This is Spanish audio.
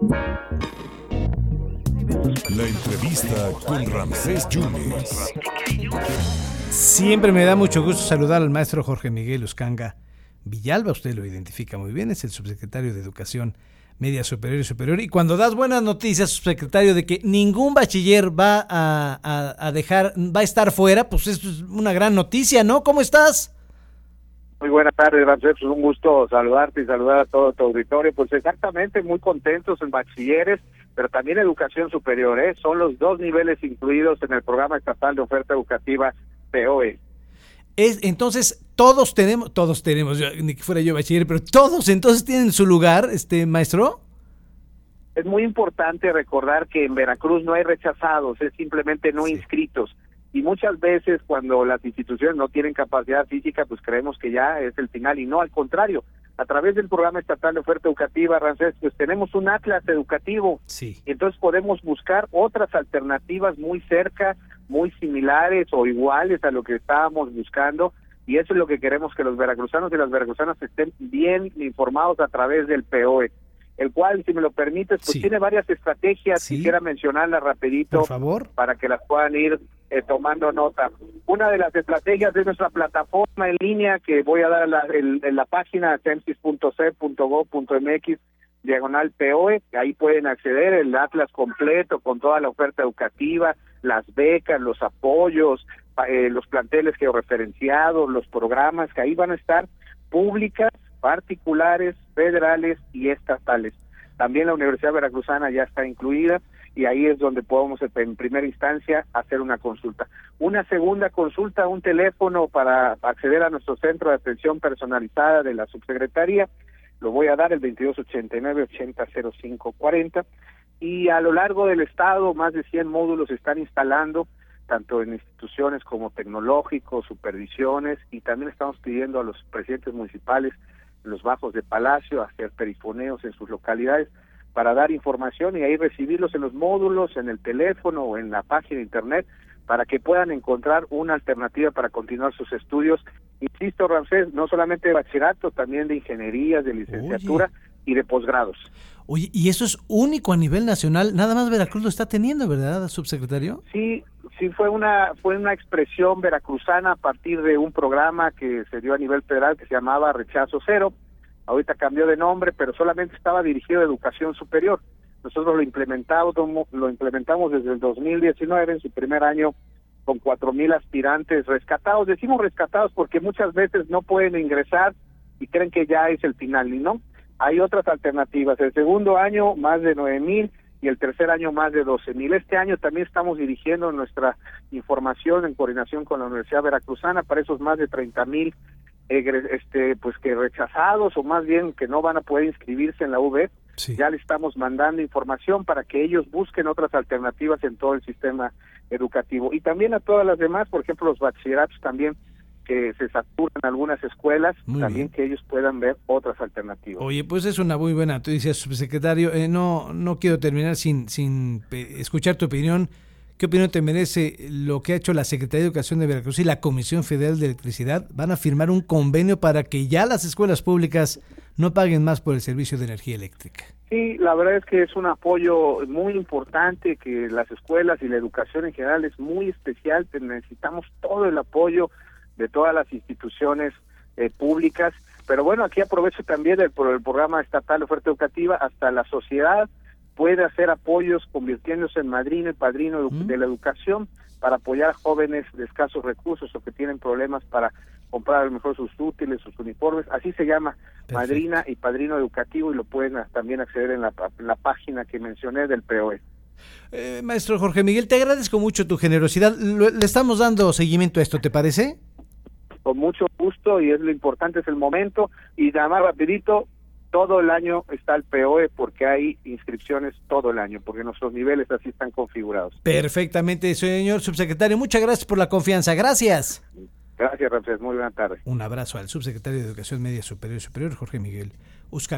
La entrevista con Ramsés Yunes. Siempre me da mucho gusto saludar al maestro Jorge Miguel Uscanga Villalba. Usted lo identifica muy bien, es el subsecretario de Educación Media Superior y Superior. Y cuando das buenas noticias, subsecretario, de que ningún bachiller va a, dejar, va a estar fuera, pues es una gran noticia, ¿no? ¿Cómo estás? Muy buenas tardes, Ramsés. Es un gusto saludarte y saludar a todo tu auditorio. Pues exactamente, muy contentos en bachilleres, pero también educación superior. ¿eh? Son los dos niveles incluidos en el programa estatal de oferta educativa POE. Es, entonces, todos tenemos, todos tenemos, ni que fuera yo bachiller, pero todos entonces tienen su lugar, este maestro. Es muy importante recordar que en Veracruz no hay rechazados, es simplemente no inscritos y muchas veces cuando las instituciones no tienen capacidad física, pues creemos que ya es el final y no, al contrario, a través del programa estatal de oferta educativa, Rancés, pues tenemos un atlas educativo. Sí. y entonces podemos buscar otras alternativas muy cerca, muy similares o iguales a lo que estábamos buscando. Y eso es lo que queremos que los veracruzanos y las veracruzanas estén bien informados a través del POE el cual, si me lo permites, pues tiene varias estrategias, quisiera mencionarlas rapidito, Por favor. para que las puedan ir eh, tomando nota. Una de las estrategias es nuestra plataforma en línea que voy a dar la, en, la página censis.c.gov.mx diagonal POE, ahí pueden acceder el atlas completo con toda la oferta educativa, las becas, los apoyos, eh, los planteles georreferenciados, los programas que ahí van a estar públicas particulares, federales y estatales. También la Universidad Veracruzana ya está incluida y ahí es donde podemos en primera instancia hacer una consulta. Una segunda consulta, un teléfono para acceder a nuestro centro de atención personalizada de la subsecretaría, lo voy a dar el 2289-800540 y a lo largo del estado más de 100 módulos se están instalando tanto en instituciones como tecnológicos, supervisiones y también estamos pidiendo a los presidentes municipales los bajos de Palacio, hacer perifoneos en sus localidades para dar información y ahí recibirlos en los módulos, en el teléfono o en la página de internet para que puedan encontrar una alternativa para continuar sus estudios. Insisto, Ramsés, no solamente de bachillerato, también de ingeniería, de licenciatura y de posgrados. Oye, y eso es único a nivel nacional, nada más Veracruz lo está teniendo, ¿verdad, subsecretario? Sí, sí fue una fue una expresión veracruzana a partir de un programa que se dio a nivel federal que se llamaba Rechazo Cero. Ahorita cambió de nombre, pero solamente estaba dirigido a educación superior. Nosotros lo implementamos lo implementamos desde el 2019 en su primer año con cuatro mil aspirantes rescatados. Decimos rescatados porque muchas veces no pueden ingresar y creen que ya es el final, y no. Hay otras alternativas. El segundo año más de nueve mil y el tercer año más de 12 mil. Este año también estamos dirigiendo nuestra información en coordinación con la Universidad Veracruzana para esos más de 30 mil este pues que rechazados o más bien que no van a poder inscribirse en la UB ya le estamos mandando información para que ellos busquen otras alternativas en todo el sistema educativo y también a todas las demás por ejemplo los bachilleratos también que se saturan algunas escuelas, también que ellos puedan ver otras alternativas. Oye, pues es una muy buena noticia, subsecretario. Eh, no, no quiero terminar sin, sin escuchar tu opinión. ¿Qué opinión te merece lo que ha hecho la Secretaría de Educación de Veracruz y la Comisión Federal de Electricidad? Van a firmar un convenio para que ya las escuelas públicas no paguen más por el servicio de energía eléctrica. Sí, la verdad es que es un apoyo muy importante que las escuelas y la educación en general es muy especial. Necesitamos todo el apoyo de todas las instituciones eh, públicas. Pero bueno, aquí aprovecho también el, el programa estatal de oferta educativa, hasta la sociedad puede hacer apoyos convirtiéndose en madrino y padrino de la educación para apoyar a jóvenes de escasos recursos o que tienen problemas para comprar a lo mejor sus útiles, sus uniformes. Así se llama madrina y padrino educativo y lo pueden también acceder en la, la página que mencioné del POE. Eh, maestro Jorge Miguel, te agradezco mucho tu generosidad. Le estamos dando seguimiento a esto, ¿te parece? con mucho gusto y es lo importante, es el momento. Y nada más rapidito, todo el año está el POE porque hay inscripciones todo el año, porque nuestros niveles así están configurados. Perfectamente, señor subsecretario. Muchas gracias por la confianza. Gracias. Gracias, Ramsés. Muy buena tarde. Un abrazo al subsecretario de Educación Media Superior y Superior, Jorge Miguel Uscan.